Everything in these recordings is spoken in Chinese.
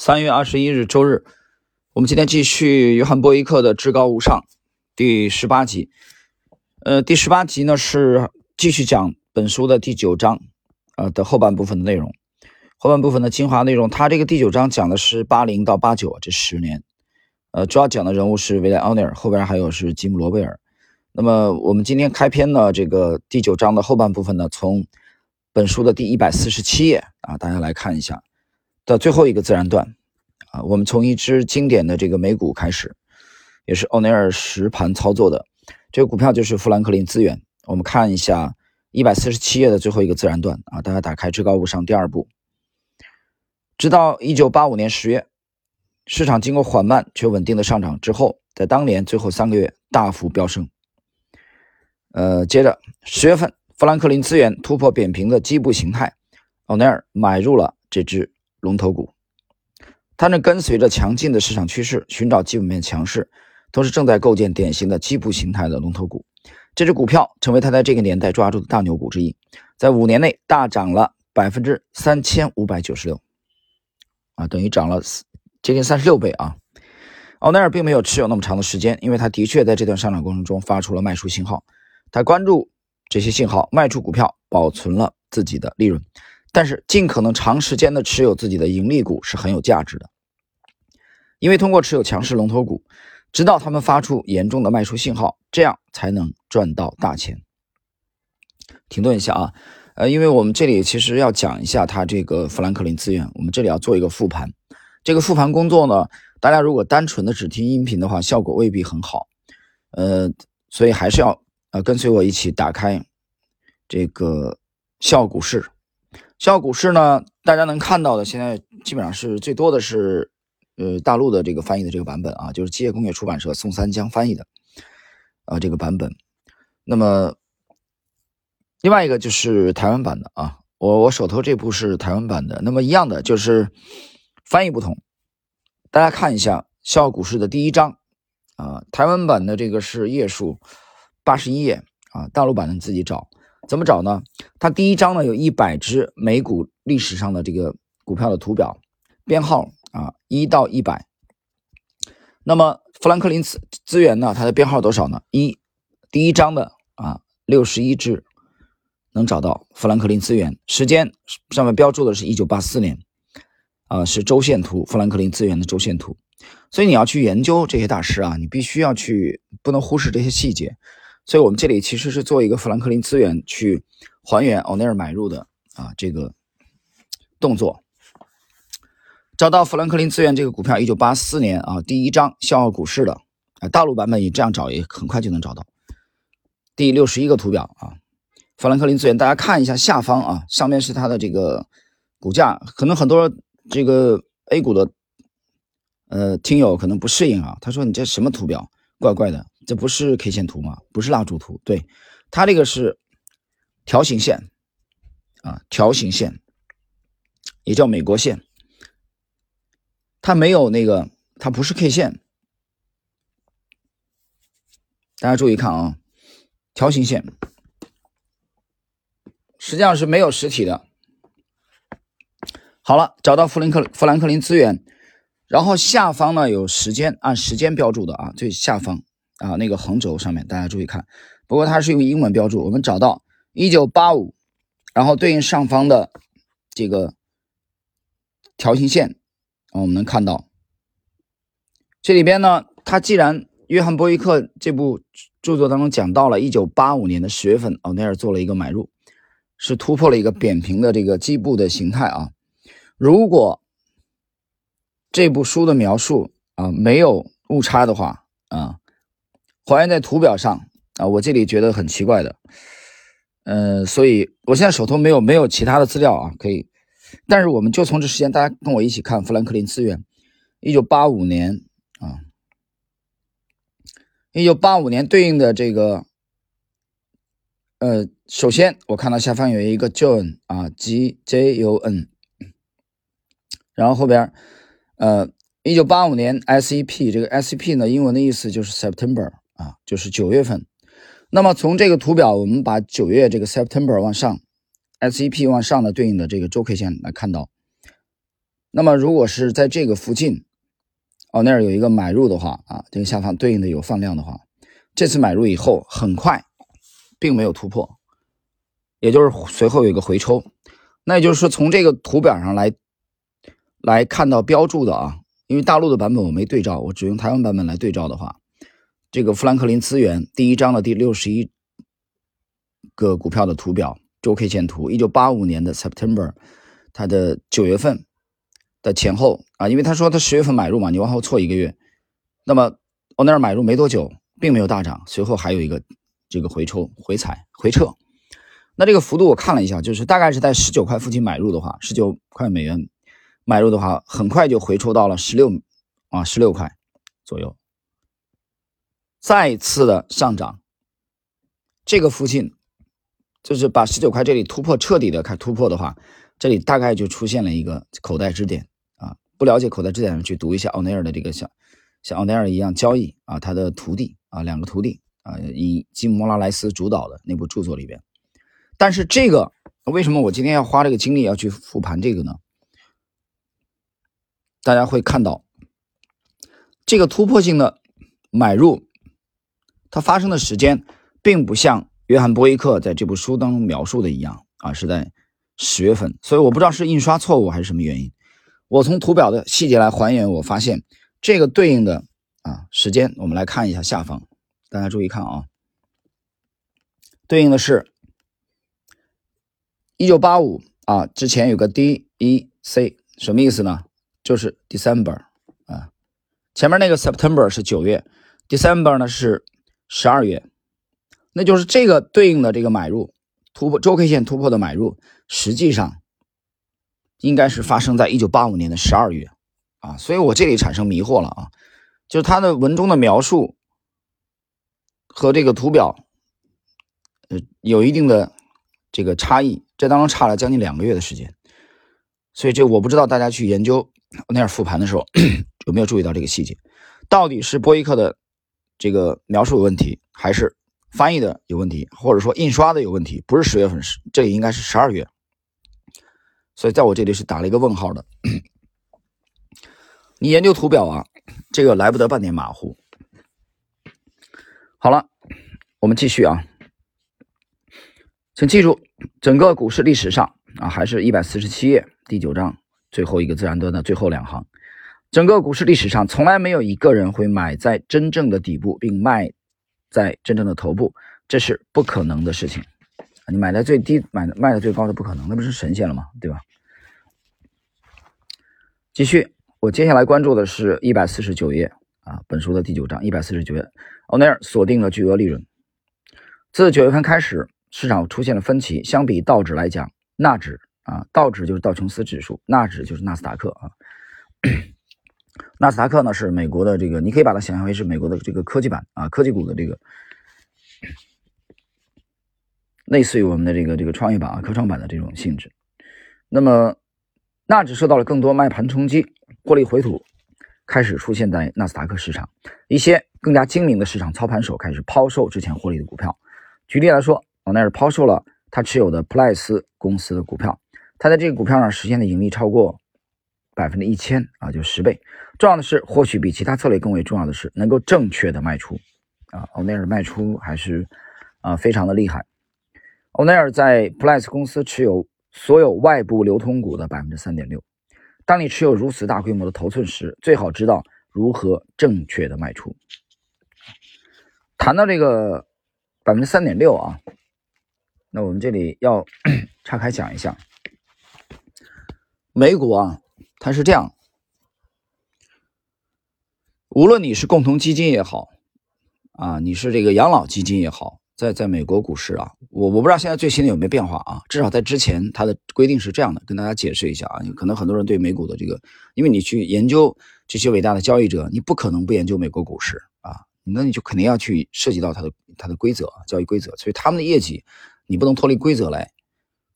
三月二十一日周日，我们今天继续约翰波伊克的《至高无上》第十八集。呃，第十八集呢是继续讲本书的第九章，呃的后半部分的内容。后半部分的精华内容，它这个第九章讲的是八零到八九这十年，呃，主要讲的人物是维莱奥尼尔，后边还有是吉姆罗贝尔。那么我们今天开篇呢，这个第九章的后半部分呢，从本书的第一百四十七页啊，大家来看一下。的最后一个自然段，啊，我们从一只经典的这个美股开始，也是奥尼尔实盘操作的这个股票就是富兰克林资源。我们看一下一百四十七页的最后一个自然段啊，大家打开至高无上第二部，直到一九八五年十月，市场经过缓慢却稳定的上涨之后，在当年最后三个月大幅飙升。呃，接着十月份，富兰克林资源突破扁平的基部形态，奥尼尔买入了这只。龙头股，它正跟随着强劲的市场趋势，寻找基本面强势，同时正在构建典型的基部形态的龙头股。这只股票成为他在这个年代抓住的大牛股之一，在五年内大涨了百分之三千五百九十六，啊，等于涨了接近三十六倍啊！奥奈尔并没有持有那么长的时间，因为他的确在这段上涨过程中发出了卖出信号，他关注这些信号，卖出股票，保存了自己的利润。但是，尽可能长时间的持有自己的盈利股是很有价值的，因为通过持有强势龙头股，直到他们发出严重的卖出信号，这样才能赚到大钱。停顿一下啊，呃，因为我们这里其实要讲一下它这个富兰克林资源，我们这里要做一个复盘。这个复盘工作呢，大家如果单纯的只听音频的话，效果未必很好，呃，所以还是要呃跟随我一起打开这个笑股市。笑傲股市呢，大家能看到的，现在基本上是最多的是，呃，大陆的这个翻译的这个版本啊，就是机械工业出版社宋三江翻译的，啊，这个版本。那么，另外一个就是台湾版的啊，我我手头这部是台湾版的。那么一样的就是翻译不同，大家看一下笑傲股市的第一章啊，台湾版的这个是页数八十一页啊，大陆版的你自己找。怎么找呢？它第一章呢有一百只美股历史上的这个股票的图表编号啊，一到一百。那么富兰克林资资源呢，它的编号多少呢？一，第一章的啊六十一只能找到富兰克林资源，时间上面标注的是一九八四年啊，是周线图，富兰克林资源的周线图。所以你要去研究这些大师啊，你必须要去，不能忽视这些细节。所以，我们这里其实是做一个富兰克林资源去还原奥尼尔买入的啊这个动作。找到富兰克林资源这个股票，一九八四年啊第一章笑傲股市的啊大陆版本，你这样找也很快就能找到。第六十一个图表啊，富兰克林资源，大家看一下下方啊，上面是它的这个股价，可能很多这个 A 股的呃听友可能不适应啊，他说你这什么图表，怪怪的。这不是 K 线图吗？不是蜡烛图，对，它这个是条形线啊，条形线也叫美国线，它没有那个，它不是 K 线。大家注意看啊，条形线实际上是没有实体的。好了，找到富林克富兰克林资源，然后下方呢有时间，按时间标注的啊，最下方。啊，那个横轴上面大家注意看，不过它是用英文标注。我们找到一九八五，然后对应上方的这个条形线，啊我们能看到这里边呢，它既然约翰波伊克这部著作当中讲到了一九八五年的十月份，奥尼尔做了一个买入，是突破了一个扁平的这个基部的形态啊。如果这部书的描述啊没有误差的话啊。还原在图表上啊，我这里觉得很奇怪的，嗯，所以我现在手头没有没有其他的资料啊，可以，但是我们就从这时间，大家跟我一起看富兰克林资源，一九八五年啊，一九八五年对应的这个，呃，首先我看到下方有一个 John 啊，G J U N，然后后边，呃，一九八五年 S E P 这个 S E P 呢，英文的意思就是 September。啊，就是九月份。那么从这个图表，我们把九月这个 September 往上，S E P 往上的对应的这个周 K 线来看到，那么如果是在这个附近，哦那儿有一个买入的话啊，这个下方对应的有放量的话，这次买入以后很快，并没有突破，也就是随后有一个回抽。那也就是说，从这个图表上来来看到标注的啊，因为大陆的版本我没对照，我只用台湾版本来对照的话，这个富兰克林资源第一章的第六十一个股票的图表周 K 线图，一九八五年的 September，它的九月份。的前后啊，因为他说他十月份买入嘛，你往后错一个月，那么我那儿买入没多久，并没有大涨，随后还有一个这个回抽、回踩、回撤。那这个幅度我看了一下，就是大概是在十九块附近买入的话，十九块美元买入的话，很快就回抽到了十六啊十六块左右，再次的上涨。这个附近就是把十九块这里突破彻底的开突破的话。这里大概就出现了一个口袋支点啊，不了解口袋支点的去读一下奥内尔的这个像像奥内尔一样交易啊，他的徒弟啊，两个徒弟啊，以基姆莫拉莱斯主导的那部著作里边。但是这个为什么我今天要花这个精力要去复盘这个呢？大家会看到这个突破性的买入，它发生的时间并不像约翰波伊克在这部书当中描述的一样啊，是在。十月份，所以我不知道是印刷错误还是什么原因。我从图表的细节来还原，我发现这个对应的啊时间，我们来看一下下方，大家注意看啊，对应的是一九八五啊，之前有个 D E C，什么意思呢？就是 December 啊，前面那个 September 是九月，December 呢是十二月，那就是这个对应的这个买入。突破周 K 线突破的买入，实际上应该是发生在一九八五年的十二月。啊，所以我这里产生迷惑了啊，就是它的文中的描述和这个图表，呃，有一定的这个差异，这当中差了将近两个月的时间，所以这我不知道大家去研究那儿复盘的时候 有没有注意到这个细节，到底是波伊克的这个描述有问题，还是？翻译的有问题，或者说印刷的有问题，不是十月份，是这里应该是十二月，所以在我这里是打了一个问号的。你研究图表啊，这个来不得半点马虎。好了，我们继续啊，请记住，整个股市历史上啊，还是一百四十七页第九章最后一个自然段的最后两行，整个股市历史上从来没有一个人会买在真正的底部并卖。在真正的头部，这是不可能的事情。你买在最低，买卖的最高的不可能，那不是神仙了吗？对吧？继续，我接下来关注的是一百四十九页啊，本书的第九章一百四十九页。欧内尔锁定了巨额利润。自九月份开始，市场出现了分歧。相比道指来讲，纳指啊，道指就是道琼斯指数，纳指就是纳斯达克啊。纳斯达克呢是美国的这个，你可以把它想象为是美国的这个科技版啊，科技股的这个，类似于我们的这个这个创业板啊、科创板的这种性质。那么纳指受到了更多卖盘冲击，获利回吐开始出现在纳斯达克市场，一些更加精明的市场操盘手开始抛售之前获利的股票。举例来说，老奈尔抛售了他持有的普莱斯公司的股票，他在这个股票上实现的盈利超过。百分之一千啊，就十倍。重要的是，或许比其他策略更为重要的是，能够正确的卖出啊。欧奈尔卖出还是啊非常的厉害。欧奈尔在 Plus 公司持有所有外部流通股的百分之三点六。当你持有如此大规模的头寸时，最好知道如何正确的卖出。谈到这个百分之三点六啊，那我们这里要 岔开讲一下美股啊。它是这样，无论你是共同基金也好，啊，你是这个养老基金也好，在在美国股市啊，我我不知道现在最新的有没有变化啊，至少在之前它的规定是这样的，跟大家解释一下啊，可能很多人对美股的这个，因为你去研究这些伟大的交易者，你不可能不研究美国股市啊，那你就肯定要去涉及到它的它的规则，交易规则，所以他们的业绩你不能脱离规则来。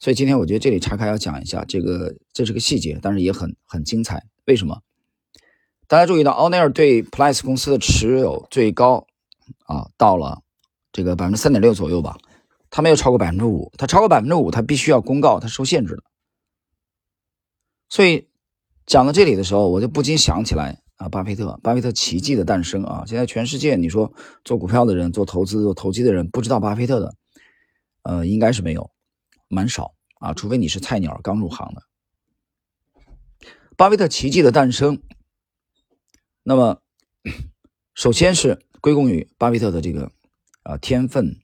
所以今天我觉得这里岔开要讲一下这个，这是个细节，但是也很很精彩。为什么？大家注意到，奥内尔对 Plus 公司的持有最高啊，到了这个百分之三点六左右吧，他没有超过百分之五，他超过百分之五，他必须要公告，他受限制的。所以讲到这里的时候，我就不禁想起来啊，巴菲特，巴菲特奇迹的诞生啊！现在全世界，你说做股票的人、做投资、做投机的人，不知道巴菲特的，呃，应该是没有，蛮少啊，除非你是菜鸟刚入行的。巴菲特奇迹的诞生，那么 首先是归功于巴菲特的这个啊天分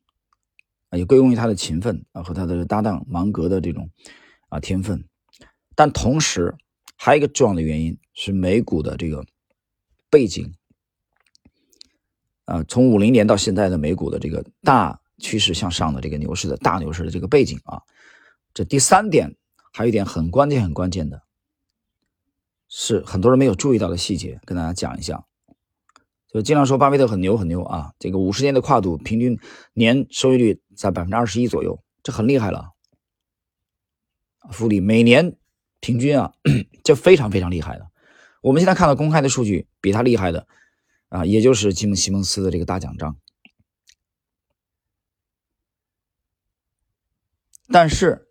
啊，也归功于他的勤奋啊和他的搭档芒格的这种啊天分，但同时。还有一个重要的原因是美股的这个背景，啊，从五零年到现在的美股的这个大趋势向上的这个牛市的大牛市的这个背景啊，这第三点还有一点很关键很关键的，是很多人没有注意到的细节，跟大家讲一下。就经常说巴菲特很牛很牛啊，这个五十年的跨度平均年收益率在百分之二十一左右，这很厉害了，复利每年。平均啊，这非常非常厉害的。我们现在看到公开的数据，比他厉害的啊，也就是吉姆·西蒙斯的这个大奖章。但是，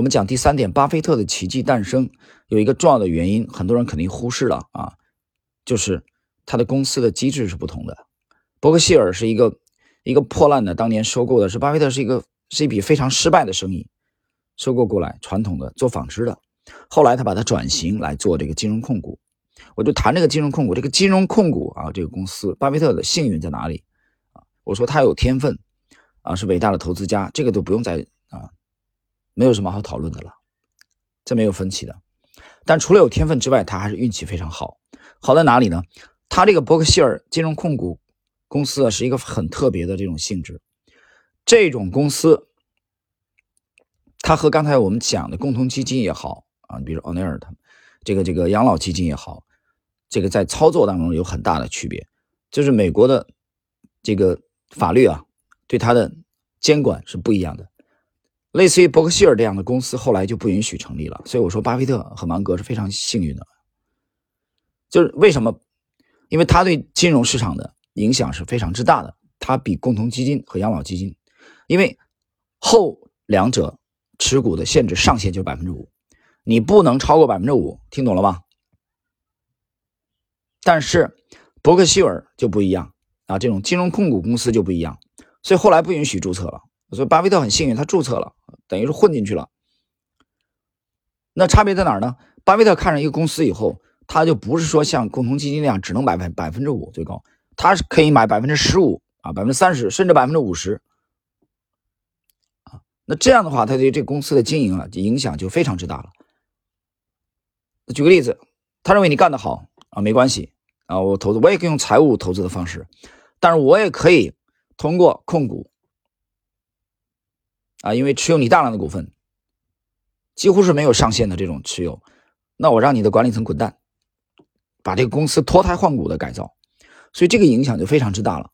我们讲第三点，巴菲特的奇迹诞生有一个重要的原因，很多人肯定忽视了啊，就是他的公司的机制是不同的。伯克希尔是一个一个破烂的，当年收购的是巴菲特是一个是一笔非常失败的生意，收购过来传统的做纺织的。后来他把它转型来做这个金融控股，我就谈这个金融控股。这个金融控股啊，这个公司，巴菲特的幸运在哪里啊？我说他有天分啊，是伟大的投资家，这个都不用再，没有什么好讨论的了，这没有分歧的。但除了有天分之外，他还是运气非常好。好在哪里呢？他这个伯克希尔金融控股公司啊，是一个很特别的这种性质，这种公司，它和刚才我们讲的共同基金也好。啊，比如奥尼尔他们，这个这个养老基金也好，这个在操作当中有很大的区别，就是美国的这个法律啊，对它的监管是不一样的。类似于伯克希尔这样的公司，后来就不允许成立了。所以我说，巴菲特和芒格是非常幸运的，就是为什么？因为他对金融市场的影响是非常之大的，他比共同基金和养老基金，因为后两者持股的限制上限就是百分之五。你不能超过百分之五，听懂了吗？但是伯克希尔就不一样啊，这种金融控股公司就不一样，所以后来不允许注册了。所以巴菲特很幸运，他注册了，等于是混进去了。那差别在哪儿呢？巴菲特看上一个公司以后，他就不是说像共同基金那样只能买百百分之五最高，他是可以买百分之十五啊，百分之三十，甚至百分之五十。啊，那这样的话，他对这公司的经营啊，影响就非常之大了。举个例子，他认为你干得好啊，没关系啊，我投资我也可以用财务投资的方式，但是我也可以通过控股啊，因为持有你大量的股份，几乎是没有上限的这种持有，那我让你的管理层滚蛋，把这个公司脱胎换骨的改造，所以这个影响就非常之大了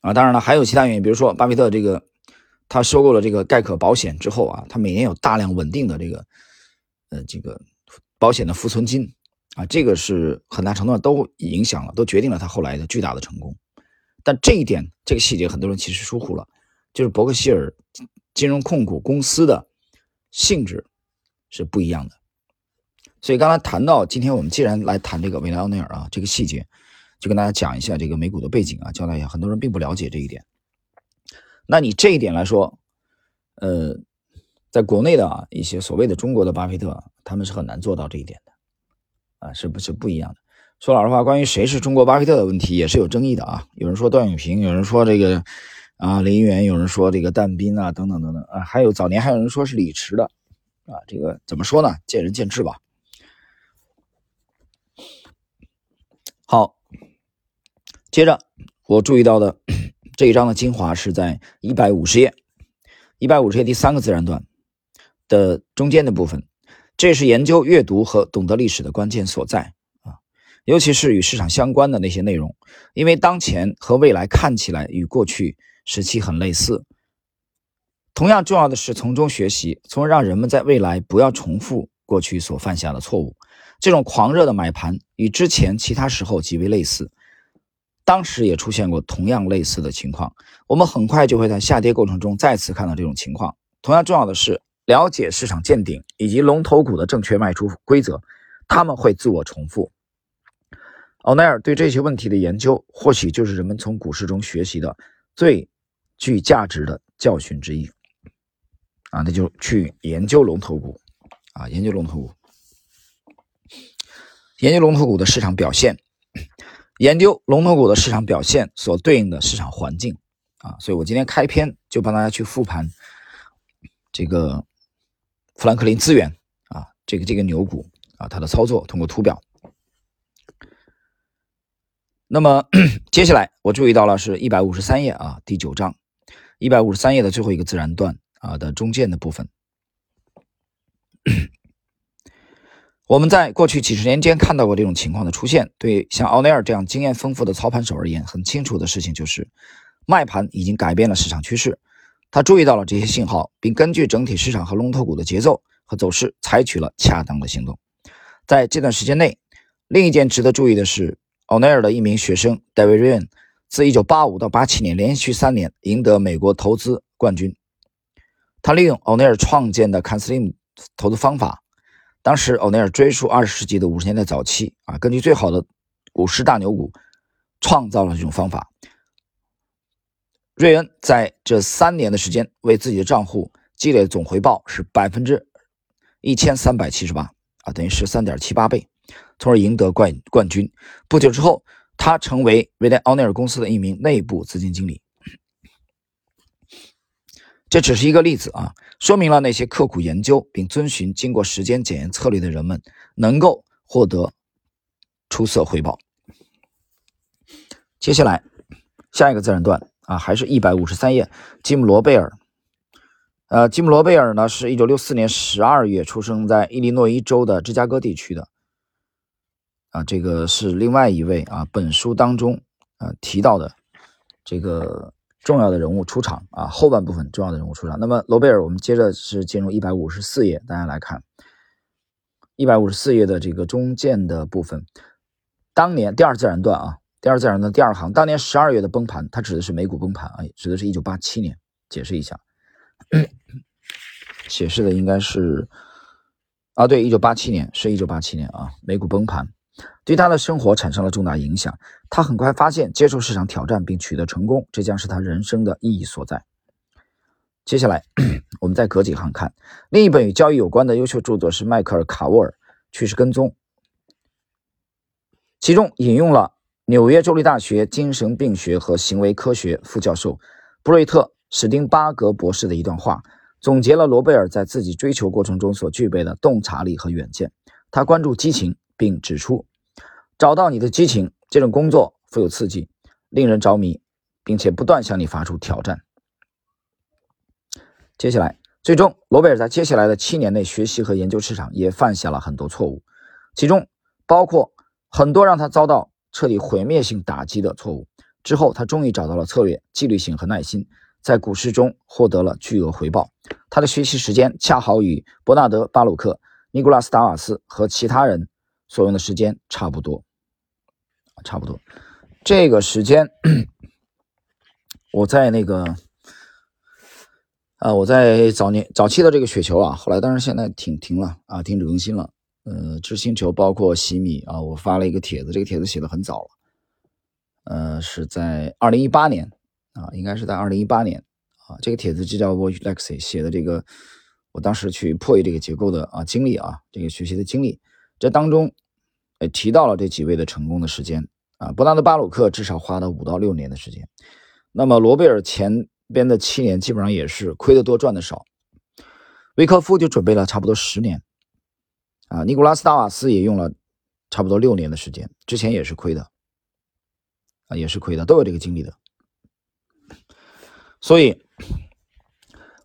啊。当然了，还有其他原因，比如说巴菲特这个他收购了这个盖克保险之后啊，他每年有大量稳定的这个。呃，这个保险的浮存金啊，这个是很大程度上都影响了，都决定了他后来的巨大的成功。但这一点，这个细节，很多人其实疏忽了，就是伯克希尔金融控股公司的性质是不一样的。所以刚才谈到，今天我们既然来谈这个维莱奥内尔啊，这个细节，就跟大家讲一下这个美股的背景啊，交代一下，很多人并不了解这一点。那你这一点来说，呃。在国内的啊一些所谓的中国的巴菲特，他们是很难做到这一点的，啊，是不是不一样的？说老实话，关于谁是中国巴菲特的问题也是有争议的啊。有人说段永平，有人说这个啊林园，有人说这个但斌啊等等等等啊，还有早年还有人说是李驰的啊，这个怎么说呢？见仁见智吧。好，接着我注意到的这一章的精华是在一百五十页，一百五十页第三个自然段。的中间的部分，这是研究阅读和懂得历史的关键所在啊，尤其是与市场相关的那些内容，因为当前和未来看起来与过去时期很类似。同样重要的是从中学习，从而让人们在未来不要重复过去所犯下的错误。这种狂热的买盘与之前其他时候极为类似，当时也出现过同样类似的情况。我们很快就会在下跌过程中再次看到这种情况。同样重要的是。了解市场见顶以及龙头股的正确卖出规则，他们会自我重复。奥奈尔对这些问题的研究，或许就是人们从股市中学习的最具价值的教训之一。啊，那就去研究龙头股，啊，研究龙头股，研究龙头股的市场表现，研究龙头股的市场表现所对应的市场环境。啊，所以我今天开篇就帮大家去复盘这个富兰克林资源啊，这个这个牛股啊，它的操作通过图表。那么 接下来我注意到了是一百五十三页啊，第九章一百五十三页的最后一个自然段啊的中间的部分。我们在过去几十年间看到过这种情况的出现。对像奥内尔这样经验丰富的操盘手而言，很清楚的事情就是。卖盘已经改变了市场趋势，他注意到了这些信号，并根据整体市场和龙头股的节奏和走势，采取了恰当的行动。在这段时间内，另一件值得注意的是，奥奈尔的一名学生 David Ryan 自1985到87年连续三年赢得美国投资冠军。他利用奥奈尔创建的 CanSlim 投资方法，当时奥奈尔追溯20世纪的50年代早期啊，根据最好的股市大牛股，创造了这种方法。瑞恩在这三年的时间，为自己的账户积累总回报是百分之一千三百七十八啊，等于十三点七八倍，从而赢得冠冠军。不久之后，他成为瑞廉奥内尔公司的一名内部资金经理。这只是一个例子啊，说明了那些刻苦研究并遵循经过时间检验策略的人们，能够获得出色回报。接下来，下一个自然段。啊，还是一百五十三页，吉姆·罗贝尔。呃，吉姆·罗贝尔呢，是一九六四年十二月出生在伊利诺伊州的芝加哥地区的。啊，这个是另外一位啊，本书当中啊提到的这个重要的人物出场啊，后半部分重要的人物出场。那么罗贝尔，我们接着是进入一百五十四页，大家来看一百五十四页的这个中间的部分，当年第二自然段啊。第二自然段第二行，当年十二月的崩盘，它指的是美股崩盘啊，指的是一九八七年。解释一下，解释的应该是啊，对，一九八七年是一九八七年啊，美股崩盘对他的生活产生了重大影响。他很快发现，接受市场挑战并取得成功，这将是他人生的意义所在。接下来，我们再隔几行看另一本与交易有关的优秀著作是迈克尔·卡沃尔《趋势跟踪》，其中引用了。纽约州立大学精神病学和行为科学副教授布瑞特·史丁巴格博士的一段话，总结了罗贝尔在自己追求过程中所具备的洞察力和远见。他关注激情，并指出：找到你的激情，这种工作富有刺激，令人着迷，并且不断向你发出挑战。接下来，最终，罗贝尔在接下来的七年内学习和研究市场，也犯下了很多错误，其中包括很多让他遭到。彻底毁灭性打击的错误之后，他终于找到了策略、纪律性和耐心，在股市中获得了巨额回报。他的学习时间恰好与伯纳德·巴鲁克、尼古拉斯·达瓦斯和其他人所用的时间差不多，差不多。这个时间，我在那个，啊，我在早年早期的这个雪球啊，后来当然现在停停了啊，停止更新了。呃，知星球包括洗米啊，我发了一个帖子，这个帖子写的很早了，呃，是在二零一八年啊，应该是在二零一八年啊，这个帖子就叫我 Lexi 写的这个，我当时去破译这个结构的啊经历啊，这个学习的经历，这当中也提到了这几位的成功的时间啊，伯纳德巴鲁克至少花了五到六年的时间，那么罗贝尔前边的七年基本上也是亏的多赚的少，维克夫就准备了差不多十年。啊，尼古拉斯·达瓦斯也用了差不多六年的时间，之前也是亏的，啊，也是亏的，都有这个经历的。所以，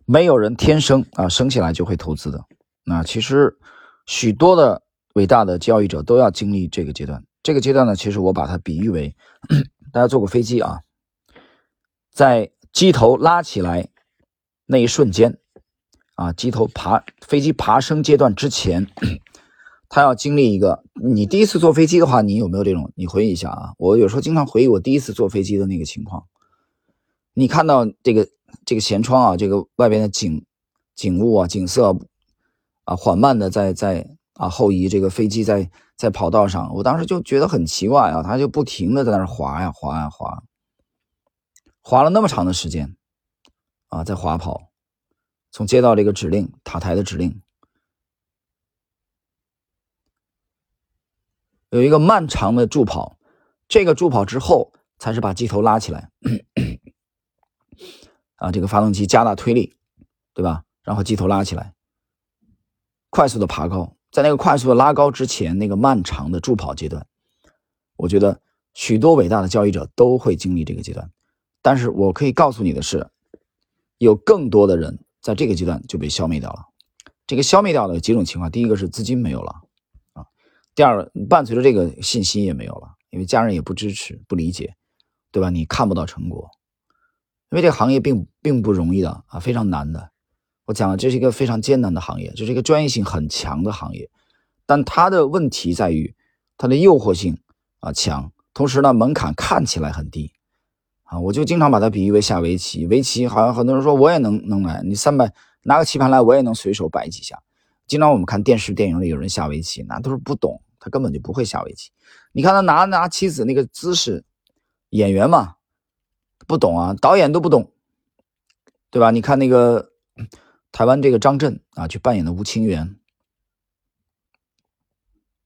没有人天生啊生下来就会投资的。那其实许多的伟大的交易者都要经历这个阶段。这个阶段呢，其实我把它比喻为，大家坐过飞机啊，在机头拉起来那一瞬间，啊，机头爬飞机爬升阶段之前。他要经历一个，你第一次坐飞机的话，你有没有这种？你回忆一下啊，我有时候经常回忆我第一次坐飞机的那个情况。你看到这个这个舷窗啊，这个外边的景景物啊、景色啊，缓慢的在在啊后移，这个飞机在在跑道上，我当时就觉得很奇怪啊，它就不停的在那滑呀滑呀滑，滑了那么长的时间啊，在滑跑，从接到这个指令塔台的指令，有一个漫长的助跑，这个助跑之后才是把机头拉起来。啊，这个发动机加大推力，对吧？然后机头拉起来，快速的爬高，在那个快速的拉高之前，那个漫长的助跑阶段，我觉得许多伟大的交易者都会经历这个阶段。但是我可以告诉你的是，有更多的人在这个阶段就被消灭掉了。这个消灭掉的几种情况，第一个是资金没有了啊，第二伴随着这个信心也没有了，因为家人也不支持、不理解，对吧？你看不到成果。因为这个行业并并不容易的啊，非常难的。我讲了，这是一个非常艰难的行业，这是一个专业性很强的行业。但它的问题在于，它的诱惑性啊强，同时呢门槛看起来很低啊。我就经常把它比喻为下围棋，围棋好像很多人说我也能能来，你三百拿个棋盘来，我也能随手摆几下。经常我们看电视电影里有人下围棋，那都是不懂，他根本就不会下围棋。你看他拿拿棋子那个姿势，演员嘛。不懂啊，导演都不懂，对吧？你看那个台湾这个张震啊，去扮演的吴清源，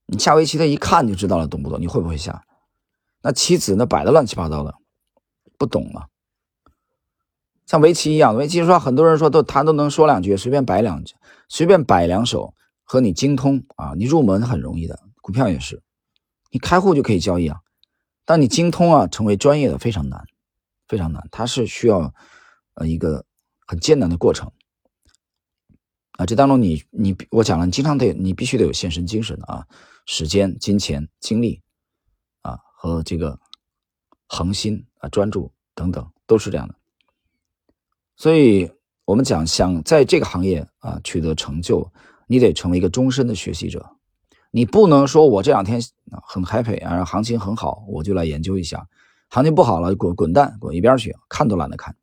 你下围棋他一看就知道了，懂不懂？你会不会下？那棋子那摆的乱七八糟的，不懂啊。像围棋一样，围棋说很多人说都他都能说两句，随便摆两句，随便摆两手，和你精通啊，你入门很容易的。股票也是，你开户就可以交易啊，但你精通啊，成为专业的非常难。非常难，它是需要呃一个很艰难的过程啊。这当中你你我讲了，你经常得你必须得有献身精神的啊，时间、金钱、精力啊和这个恒心啊、专注等等都是这样的。所以我们讲，想在这个行业啊取得成就，你得成为一个终身的学习者。你不能说我这两天很 happy 啊，行情很好，我就来研究一下。行情不好了，滚滚蛋，滚一边去，看都懒得看，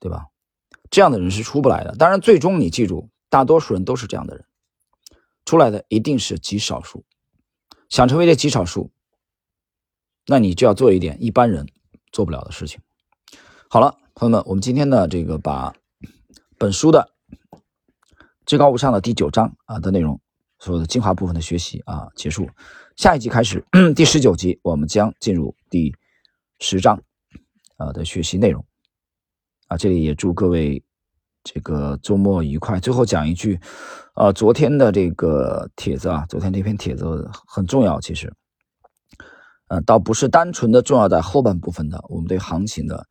对吧？这样的人是出不来的。当然，最终你记住，大多数人都是这样的人，出来的一定是极少数。想成为这极少数，那你就要做一点一般人做不了的事情。好了，朋友们，我们今天呢，这个把本书的至高无上的第九章啊的内容，所有的精华部分的学习啊结束。下一集开始，第十九集，我们将进入第。十章啊的学习内容啊，这里也祝各位这个周末愉快。最后讲一句，啊，昨天的这个帖子啊，昨天这篇帖子很重要，其实，呃，倒不是单纯的重要在后半部分的我们对行情的，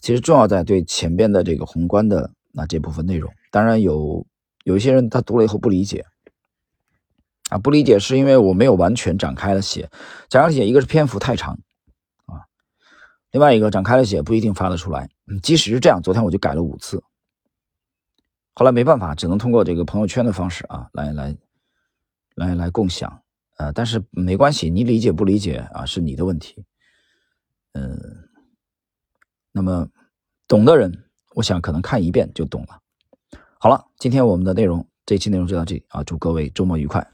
其实重要在对前边的这个宏观的那这部分内容。当然有有一些人他读了以后不理解啊，不理解是因为我没有完全展开了写，展开写一个是篇幅太长。啊另外一个展开了写不一定发得出来，即使是这样，昨天我就改了五次，后来没办法，只能通过这个朋友圈的方式啊，来来来来共享，呃，但是没关系，你理解不理解啊，是你的问题，嗯，那么懂的人，我想可能看一遍就懂了。好了，今天我们的内容，这期内容就到这里啊，祝各位周末愉快。